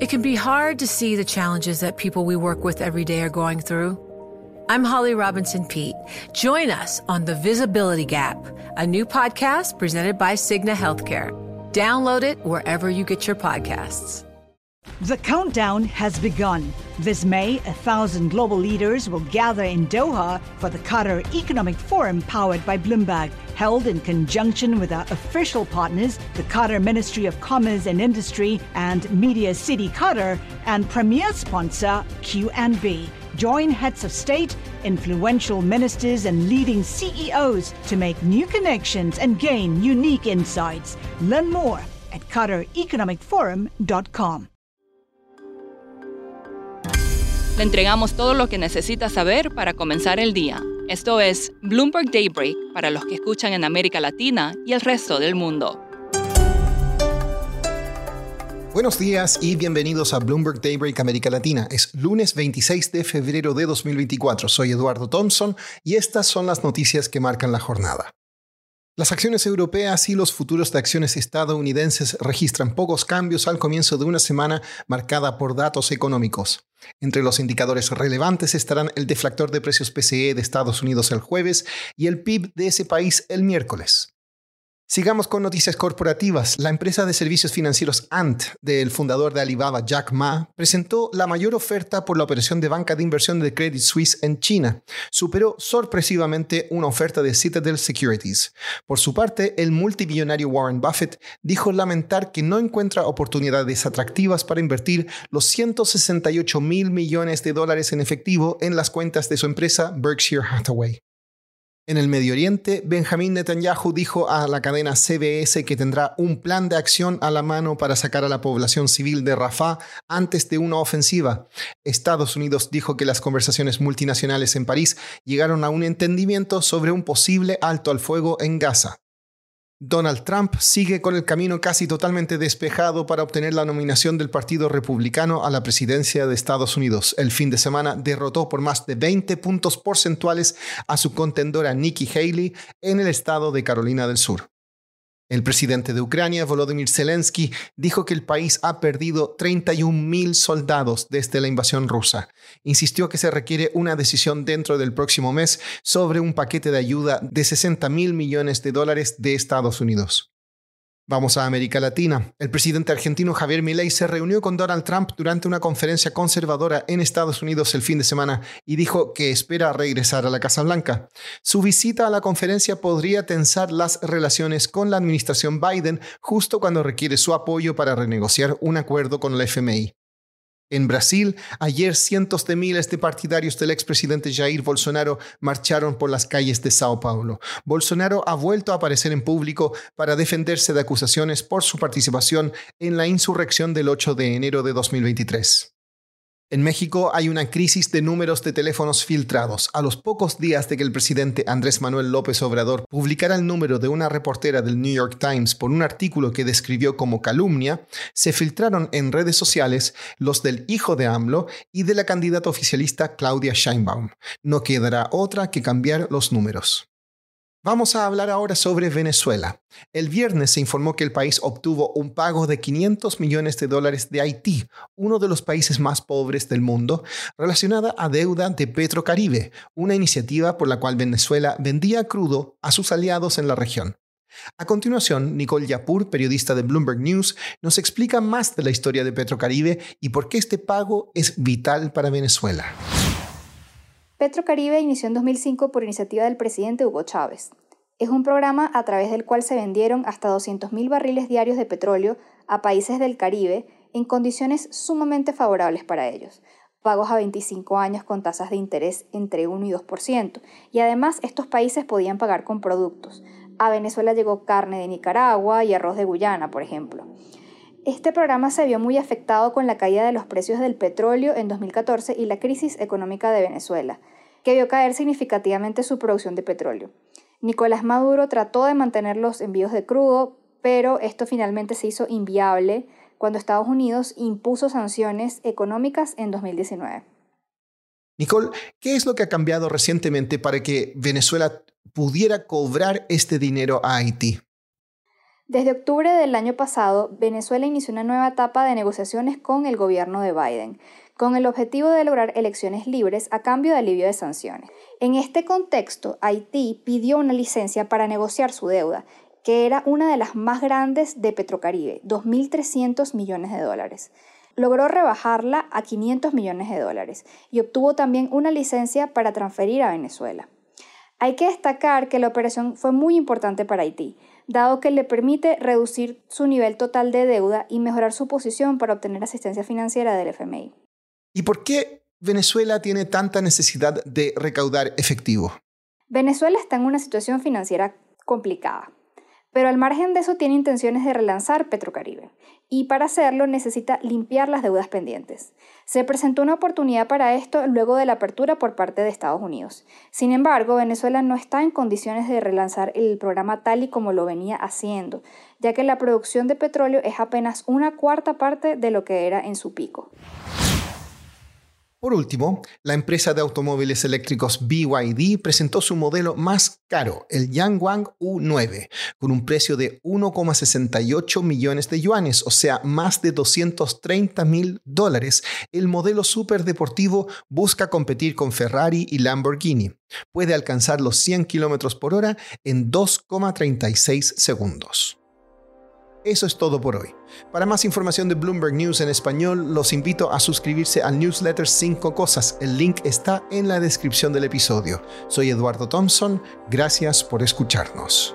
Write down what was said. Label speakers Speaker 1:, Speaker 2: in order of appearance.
Speaker 1: It can be hard to see the challenges that people we work with every day are going through. I'm Holly Robinson Pete. Join us on The Visibility Gap, a new podcast presented by Cigna Healthcare. Download it wherever you get your podcasts.
Speaker 2: The countdown has begun. This May, a thousand global leaders will gather in Doha for the Qatar Economic Forum powered by Bloomberg, held in conjunction with our official partners, the Qatar Ministry of Commerce and Industry and Media City Qatar, and premier sponsor QNB. Join heads of state, influential ministers, and leading CEOs to make new connections and gain unique insights. Learn more at QatarEconomicForum.com.
Speaker 3: Le entregamos todo lo que necesita saber para comenzar el día. Esto es Bloomberg Daybreak para los que escuchan en América Latina y el resto del mundo.
Speaker 4: Buenos días y bienvenidos a Bloomberg Daybreak América Latina. Es lunes 26 de febrero de 2024. Soy Eduardo Thompson y estas son las noticias que marcan la jornada. Las acciones europeas y los futuros de acciones estadounidenses registran pocos cambios al comienzo de una semana marcada por datos económicos. Entre los indicadores relevantes estarán el deflactor de precios PCE de Estados Unidos el jueves y el PIB de ese país el miércoles. Sigamos con noticias corporativas. La empresa de servicios financieros Ant del fundador de Alibaba, Jack Ma, presentó la mayor oferta por la operación de banca de inversión de Credit Suisse en China. Superó sorpresivamente una oferta de Citadel Securities. Por su parte, el multimillonario Warren Buffett dijo lamentar que no encuentra oportunidades atractivas para invertir los 168 mil millones de dólares en efectivo en las cuentas de su empresa Berkshire Hathaway. En el Medio Oriente, Benjamín Netanyahu dijo a la cadena CBS que tendrá un plan de acción a la mano para sacar a la población civil de Rafah antes de una ofensiva. Estados Unidos dijo que las conversaciones multinacionales en París llegaron a un entendimiento sobre un posible alto al fuego en Gaza. Donald Trump sigue con el camino casi totalmente despejado para obtener la nominación del Partido Republicano a la presidencia de Estados Unidos. El fin de semana derrotó por más de 20 puntos porcentuales a su contendora Nikki Haley en el estado de Carolina del Sur. El presidente de Ucrania, Volodymyr Zelensky, dijo que el país ha perdido 31.000 soldados desde la invasión rusa. Insistió que se requiere una decisión dentro del próximo mes sobre un paquete de ayuda de 60 mil millones de dólares de Estados Unidos. Vamos a América Latina. El presidente argentino Javier Milei se reunió con Donald Trump durante una conferencia conservadora en Estados Unidos el fin de semana y dijo que espera regresar a la Casa Blanca. Su visita a la conferencia podría tensar las relaciones con la administración Biden justo cuando requiere su apoyo para renegociar un acuerdo con la FMI. En Brasil, ayer cientos de miles de partidarios del expresidente Jair Bolsonaro marcharon por las calles de Sao Paulo. Bolsonaro ha vuelto a aparecer en público para defenderse de acusaciones por su participación en la insurrección del 8 de enero de 2023. En México hay una crisis de números de teléfonos filtrados. A los pocos días de que el presidente Andrés Manuel López Obrador publicara el número de una reportera del New York Times por un artículo que describió como calumnia, se filtraron en redes sociales los del hijo de AMLO y de la candidata oficialista Claudia Scheinbaum. No quedará otra que cambiar los números. Vamos a hablar ahora sobre Venezuela. El viernes se informó que el país obtuvo un pago de 500 millones de dólares de Haití, uno de los países más pobres del mundo, relacionada a deuda de Petrocaribe, una iniciativa por la cual Venezuela vendía crudo a sus aliados en la región. A continuación, Nicole Yapur, periodista de Bloomberg News, nos explica más de la historia de Petrocaribe y por qué este pago es vital para Venezuela.
Speaker 5: Petrocaribe inició en 2005 por iniciativa del presidente Hugo Chávez. Es un programa a través del cual se vendieron hasta 200.000 barriles diarios de petróleo a países del Caribe en condiciones sumamente favorables para ellos, pagos a 25 años con tasas de interés entre 1 y 2%, y además estos países podían pagar con productos. A Venezuela llegó carne de Nicaragua y arroz de Guyana, por ejemplo. Este programa se vio muy afectado con la caída de los precios del petróleo en 2014 y la crisis económica de Venezuela, que vio caer significativamente su producción de petróleo. Nicolás Maduro trató de mantener los envíos de crudo, pero esto finalmente se hizo inviable cuando Estados Unidos impuso sanciones económicas en 2019.
Speaker 4: Nicole, ¿qué es lo que ha cambiado recientemente para que Venezuela pudiera cobrar este dinero a Haití?
Speaker 5: Desde octubre del año pasado, Venezuela inició una nueva etapa de negociaciones con el gobierno de Biden, con el objetivo de lograr elecciones libres a cambio de alivio de sanciones. En este contexto, Haití pidió una licencia para negociar su deuda, que era una de las más grandes de Petrocaribe, 2.300 millones de dólares. Logró rebajarla a 500 millones de dólares y obtuvo también una licencia para transferir a Venezuela. Hay que destacar que la operación fue muy importante para Haití, dado que le permite reducir su nivel total de deuda y mejorar su posición para obtener asistencia financiera del FMI.
Speaker 4: ¿Y por qué Venezuela tiene tanta necesidad de recaudar efectivo?
Speaker 5: Venezuela está en una situación financiera complicada, pero al margen de eso tiene intenciones de relanzar Petrocaribe y para hacerlo necesita limpiar las deudas pendientes. Se presentó una oportunidad para esto luego de la apertura por parte de Estados Unidos. Sin embargo, Venezuela no está en condiciones de relanzar el programa tal y como lo venía haciendo, ya que la producción de petróleo es apenas una cuarta parte de lo que era en su pico.
Speaker 4: Por último, la empresa de automóviles eléctricos BYD presentó su modelo más caro, el Yangwang U9, con un precio de 1,68 millones de yuanes, o sea, más de 230 mil dólares. El modelo superdeportivo busca competir con Ferrari y Lamborghini. Puede alcanzar los 100 km por hora en 2,36 segundos. Eso es todo por hoy. Para más información de Bloomberg News en español, los invito a suscribirse al newsletter 5 Cosas. El link está en la descripción del episodio. Soy Eduardo Thompson. Gracias por escucharnos.